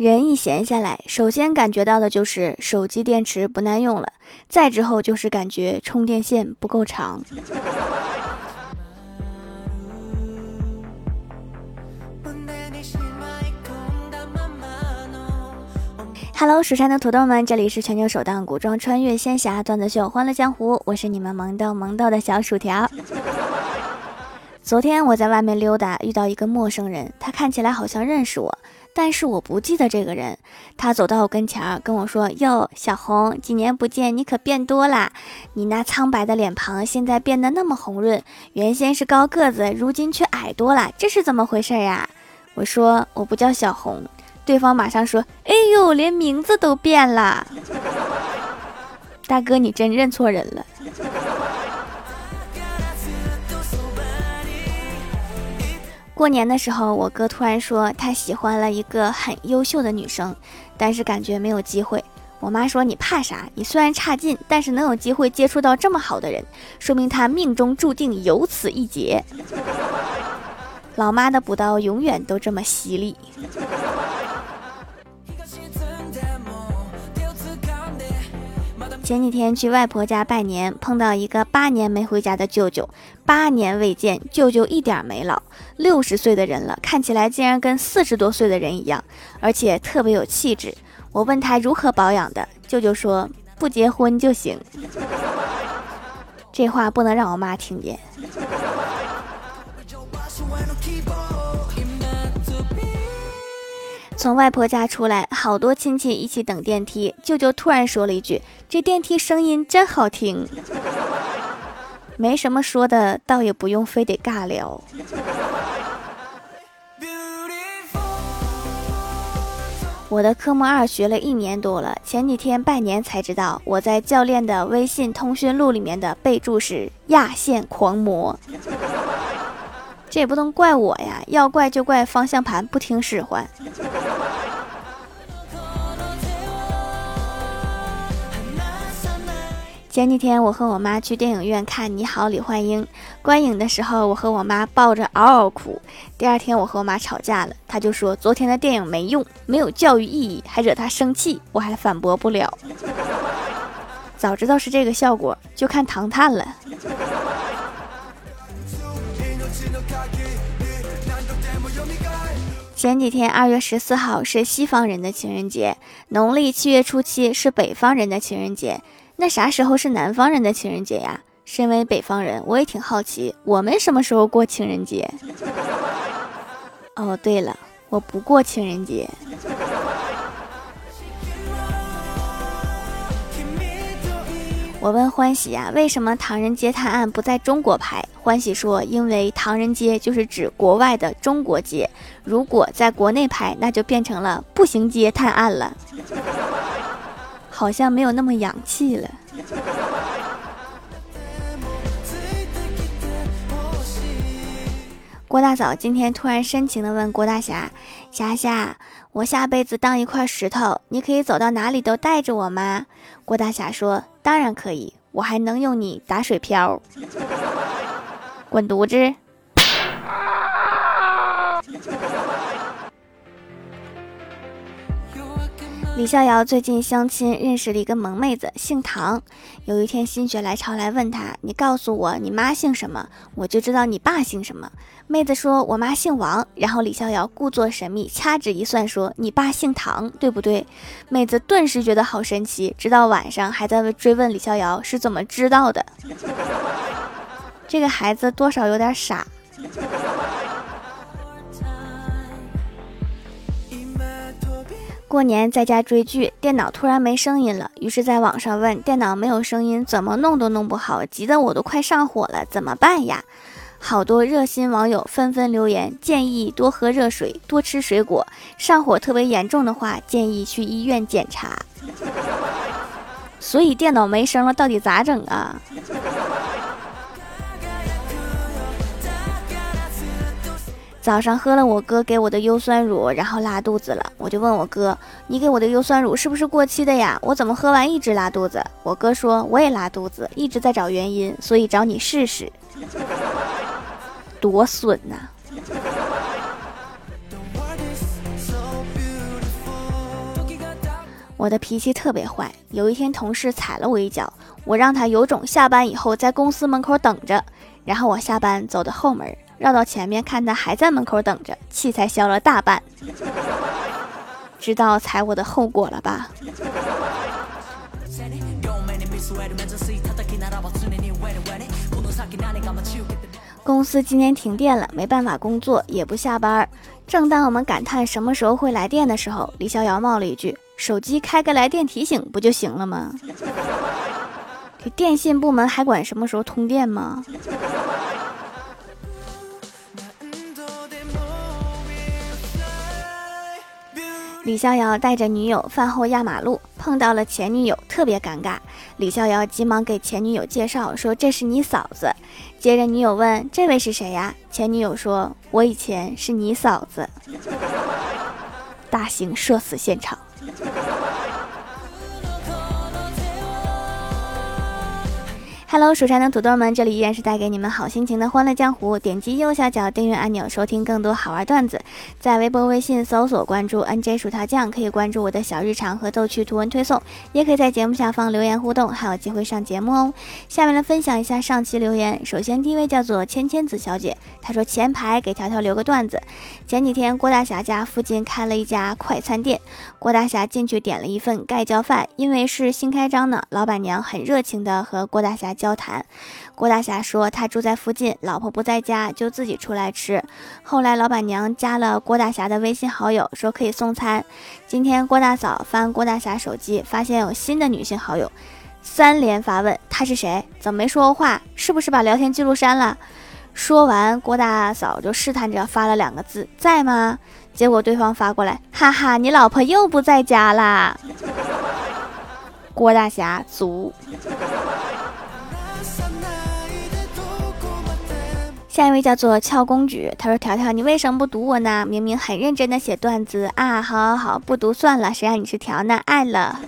人一闲下来，首先感觉到的就是手机电池不耐用了，再之后就是感觉充电线不够长。Hello，蜀山的土豆们，这里是全球首档古装穿越仙侠段子秀《欢乐江湖》，我是你们萌豆萌豆的小薯条。昨天我在外面溜达，遇到一个陌生人，他看起来好像认识我。但是我不记得这个人，他走到我跟前儿跟我说：“哟，小红，几年不见，你可变多啦！你那苍白的脸庞现在变得那么红润，原先是高个子，如今却矮多了，这是怎么回事呀？”我说：“我不叫小红。”对方马上说：“哎呦，连名字都变了，大哥，你真认错人了。”过年的时候，我哥突然说他喜欢了一个很优秀的女生，但是感觉没有机会。我妈说：“你怕啥？你虽然差劲，但是能有机会接触到这么好的人，说明他命中注定有此一劫。”老妈的补刀永远都这么犀利。前几天去外婆家拜年，碰到一个八年没回家的舅舅。八年未见，舅舅一点没老，六十岁的人了，看起来竟然跟四十多岁的人一样，而且特别有气质。我问他如何保养的，舅舅说不结婚就行。这话不能让我妈听见。从外婆家出来，好多亲戚一起等电梯。舅舅突然说了一句：“这电梯声音真好听。”没什么说的，倒也不用非得尬聊。我的科目二学了一年多了，前几天拜年才知道，我在教练的微信通讯录里面的备注是“压线狂魔”。这也不能怪我呀，要怪就怪方向盘不听使唤。前几天我和我妈去电影院看《你好，李焕英》，观影的时候我和我妈抱着嗷嗷哭。第二天我和我妈吵架了，她就说昨天的电影没用，没有教育意义，还惹她生气，我还反驳不了。早知道是这个效果，就看《唐探》了。前几天，二月十四号是西方人的情人节，农历七月初七是北方人的情人节。那啥时候是南方人的情人节呀？身为北方人，我也挺好奇，我们什么时候过情人节？哦，对了，我不过情人节。我问欢喜呀，为什么《唐人街探案》不在中国拍？欢喜说，因为唐人街就是指国外的中国街，如果在国内拍，那就变成了步行街探案了，好像没有那么洋气了。郭大嫂今天突然深情的问郭大侠：“霞霞，我下辈子当一块石头，你可以走到哪里都带着我吗？”郭大侠说：“当然可以，我还能用你打水漂。”滚犊子！李逍遥最近相亲认识了一个萌妹子，姓唐。有一天心血来潮来问他：“你告诉我你妈姓什么，我就知道你爸姓什么。”妹子说：“我妈姓王。”然后李逍遥故作神秘，掐指一算说：“你爸姓唐，对不对？”妹子顿时觉得好神奇，直到晚上还在追问李逍遥是怎么知道的。这个孩子多少有点傻。过年在家追剧，电脑突然没声音了，于是在网上问电脑没有声音，怎么弄都弄不好，急得我都快上火了，怎么办呀？好多热心网友纷纷留言，建议多喝热水，多吃水果，上火特别严重的话，建议去医院检查。所以电脑没声了，到底咋整啊？早上喝了我哥给我的优酸乳，然后拉肚子了。我就问我哥：“你给我的优酸乳是不是过期的呀？我怎么喝完一直拉肚子？”我哥说：“我也拉肚子，一直在找原因，所以找你试试。”多损呐！我的脾气特别坏，有一天同事踩了我一脚，我让他有种下班以后在公司门口等着，然后我下班走的后门，绕到前面看他还在门口等着，气才消了大半。知道踩我的后果了吧？公司今天停电了，没办法工作，也不下班。正当我们感叹什么时候会来电的时候，李逍遥冒了一句：“手机开个来电提醒不就行了吗？” 这电信部门还管什么时候通电吗？李逍遥带着女友饭后压马路，碰到了前女友，特别尴尬。李逍遥急忙给前女友介绍说：“这是你嫂子。”接着女友问：“这位是谁呀？”前女友说：“我以前是你嫂子。”大型社死现场。Hello，蜀山的土豆们，这里依然是带给你们好心情的欢乐江湖。点击右下角订阅按钮，收听更多好玩段子。在微博、微信搜索关注 NJ 薯条酱，可以关注我的小日常和逗趣图文推送，也可以在节目下方留言互动，还有机会上节目哦。下面来分享一下上期留言。首先第一位叫做千千子小姐，她说前排给条条留个段子。前几天郭大侠家附近开了一家快餐店，郭大侠进去点了一份盖浇饭，因为是新开张呢，老板娘很热情的和郭大侠。交谈，郭大侠说他住在附近，老婆不在家，就自己出来吃。后来老板娘加了郭大侠的微信好友，说可以送餐。今天郭大嫂翻郭大侠手机，发现有新的女性好友，三连发问他是谁？怎么没说过话？是不是把聊天记录删了？说完，郭大嫂就试探着发了两个字：在吗？结果对方发过来，哈哈，你老婆又不在家啦。郭大侠足。下一位叫做俏公举，他说：“条条，你为什么不读我呢？明明很认真的写段子啊！好好好，不读算了，谁让你是条呢？爱了。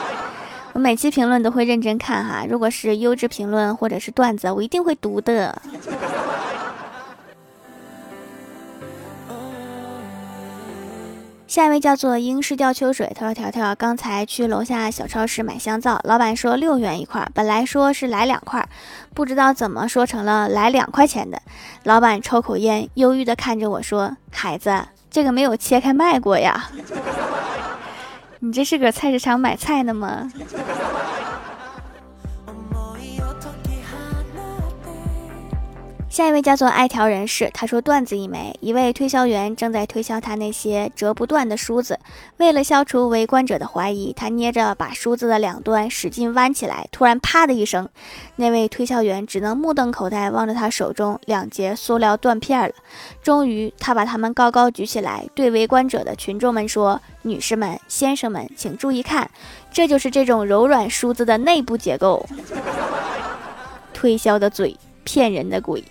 我每期评论都会认真看哈，如果是优质评论或者是段子，我一定会读的。”下一位叫做英式吊秋水，他说：“条条刚才去楼下小超市买香皂，老板说六元一块，本来说是来两块，不知道怎么说成了来两块钱的。老板抽口烟，忧郁的看着我说：孩子，这个没有切开卖过呀，你这是搁菜市场买菜呢吗？”下一位叫做爱条人士，他说段子一枚，一位推销员正在推销他那些折不断的梳子，为了消除围观者的怀疑，他捏着把梳子的两端使劲弯起来，突然啪的一声，那位推销员只能目瞪口呆望着他手中两截塑料断片了。终于，他把它们高高举起来，对围观者的群众们说：“女士们、先生们，请注意看，这就是这种柔软梳子的内部结构。”推销的嘴。骗人的鬼。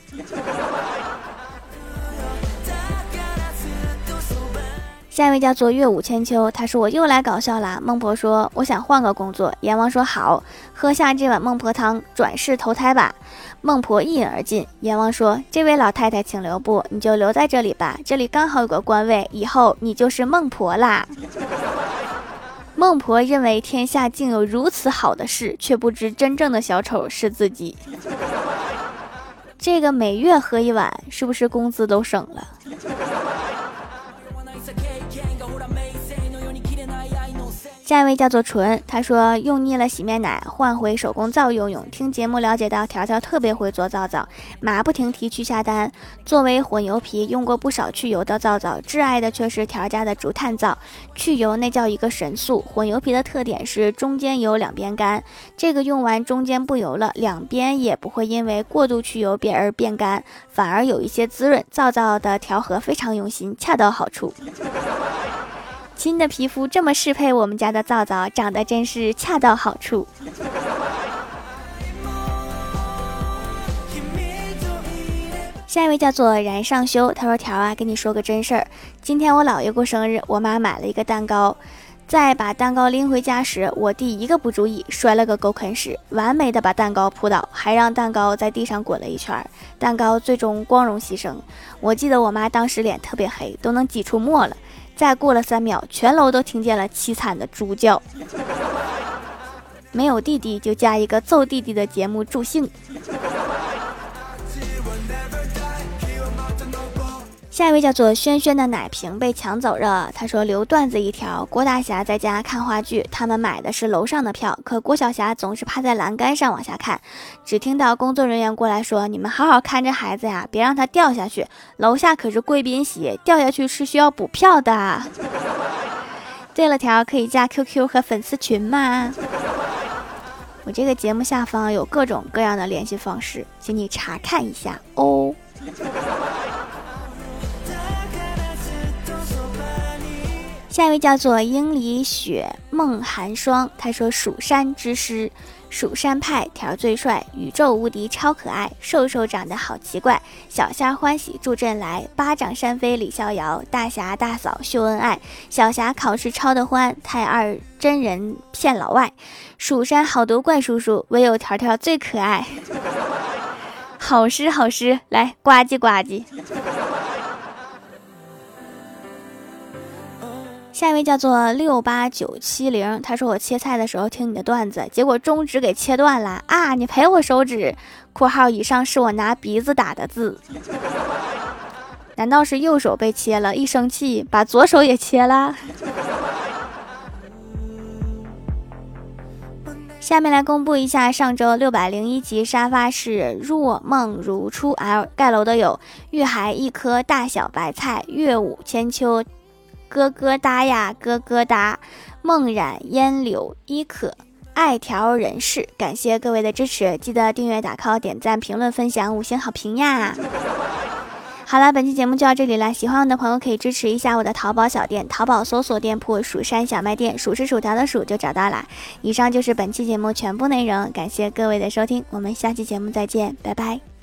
下一位叫做月舞千秋，他说我又来搞笑啦。孟婆说我想换个工作，阎王说好，喝下这碗孟婆汤，转世投胎吧。孟婆一饮而尽。阎王说这位老太太请留步，你就留在这里吧，这里刚好有个官位，以后你就是孟婆啦。孟婆认为天下竟有如此好的事，却不知真正的小丑是自己。这个每月喝一碗，是不是工资都省了？下一位叫做纯，他说用腻了洗面奶，换回手工皂用用。听节目了解到条条特别会做皂皂，马不停蹄去下单。作为混油皮，用过不少去油的皂皂，挚爱的却是条家的竹炭皂。去油那叫一个神速。混油皮的特点是中间油，两边干。这个用完中间不油了，两边也不会因为过度去油变而变干，反而有一些滋润。皂皂的调和非常用心，恰到好处。亲的皮肤这么适配我们家的皂皂，长得真是恰到好处。下一位叫做燃上修，他说：“条啊，跟你说个真事儿，今天我姥爷过生日，我妈买了一个蛋糕，在把蛋糕拎回家时，我弟一个不注意，摔了个狗啃屎，完美的把蛋糕扑倒，还让蛋糕在地上滚了一圈，蛋糕最终光荣牺牲。我记得我妈当时脸特别黑，都能挤出沫了。”再过了三秒，全楼都听见了凄惨的猪叫。没有弟弟就加一个揍弟弟的节目助兴。下一位叫做轩轩的奶瓶被抢走了，他说留段子一条：郭大侠在家看话剧，他们买的是楼上的票，可郭晓霞总是趴在栏杆上往下看，只听到工作人员过来说：“你们好好看着孩子呀，别让他掉下去，楼下可是贵宾席，掉下去是需要补票的。”对了条可以加 QQ 和粉丝群吗？我这个节目下方有各种各样的联系方式，请你查看一下哦。下一位叫做英里雪梦寒霜，他说：“蜀山之师，蜀山派条最帅，宇宙无敌超可爱，瘦瘦长得好奇怪，小虾欢喜助阵来，巴掌扇飞李逍遥，大侠大嫂秀恩爱，小侠考试抄得欢，太二真人骗老外，蜀山好多怪叔叔，唯有条条最可爱。好诗好诗，来呱唧呱唧。”下一位叫做六八九七零，他说我切菜的时候听你的段子，结果中指给切断了啊！你赔我手指（括号以上是我拿鼻子打的字）。难道是右手被切了？一生气把左手也切了？下面来公布一下上周六百零一集沙发是若梦如初 L 盖楼的有玉海一颗大小白菜，月舞千秋。咯咯哒呀，咯咯哒！梦染烟柳依可，爱条人士，感谢各位的支持，记得订阅、打 call、点赞、评论、分享、五星好评呀！好了，本期节目就到这里了，喜欢我的朋友可以支持一下我的淘宝小店，淘宝搜索店铺“蜀山小卖店”，数是薯条的数就找到了。以上就是本期节目全部内容，感谢各位的收听，我们下期节目再见，拜拜。